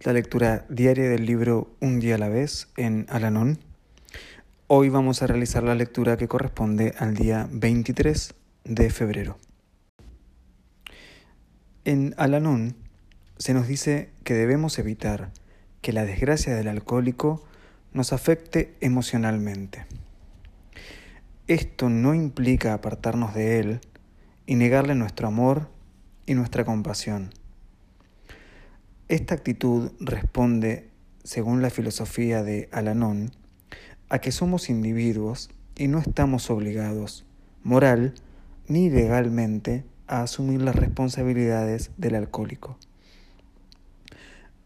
la lectura diaria del libro Un día a la vez en Alanón Hoy vamos a realizar la lectura que corresponde al día 23 de febrero. En Alanón se nos dice que debemos evitar que la desgracia del alcohólico nos afecte emocionalmente. Esto no implica apartarnos de él y negarle nuestro amor y nuestra compasión. Esta actitud responde, según la filosofía de Alanón, a que somos individuos y no estamos obligados, moral ni legalmente, a asumir las responsabilidades del alcohólico.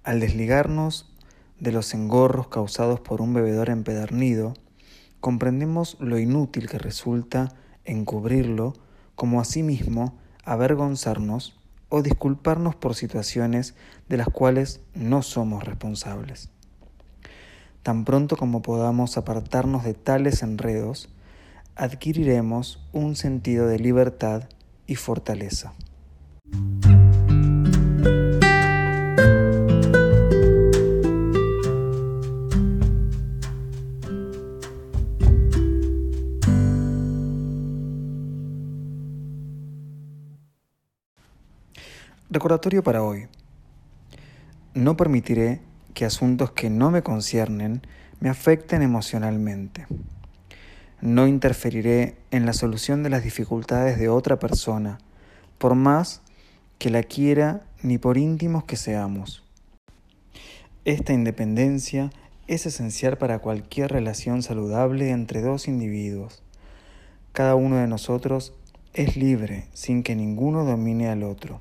Al desligarnos de los engorros causados por un bebedor empedernido, comprendemos lo inútil que resulta encubrirlo, como asimismo avergonzarnos o disculparnos por situaciones de las cuales no somos responsables. Tan pronto como podamos apartarnos de tales enredos, adquiriremos un sentido de libertad y fortaleza. Recordatorio para hoy. No permitiré que asuntos que no me conciernen me afecten emocionalmente. No interferiré en la solución de las dificultades de otra persona, por más que la quiera ni por íntimos que seamos. Esta independencia es esencial para cualquier relación saludable entre dos individuos. Cada uno de nosotros es libre sin que ninguno domine al otro.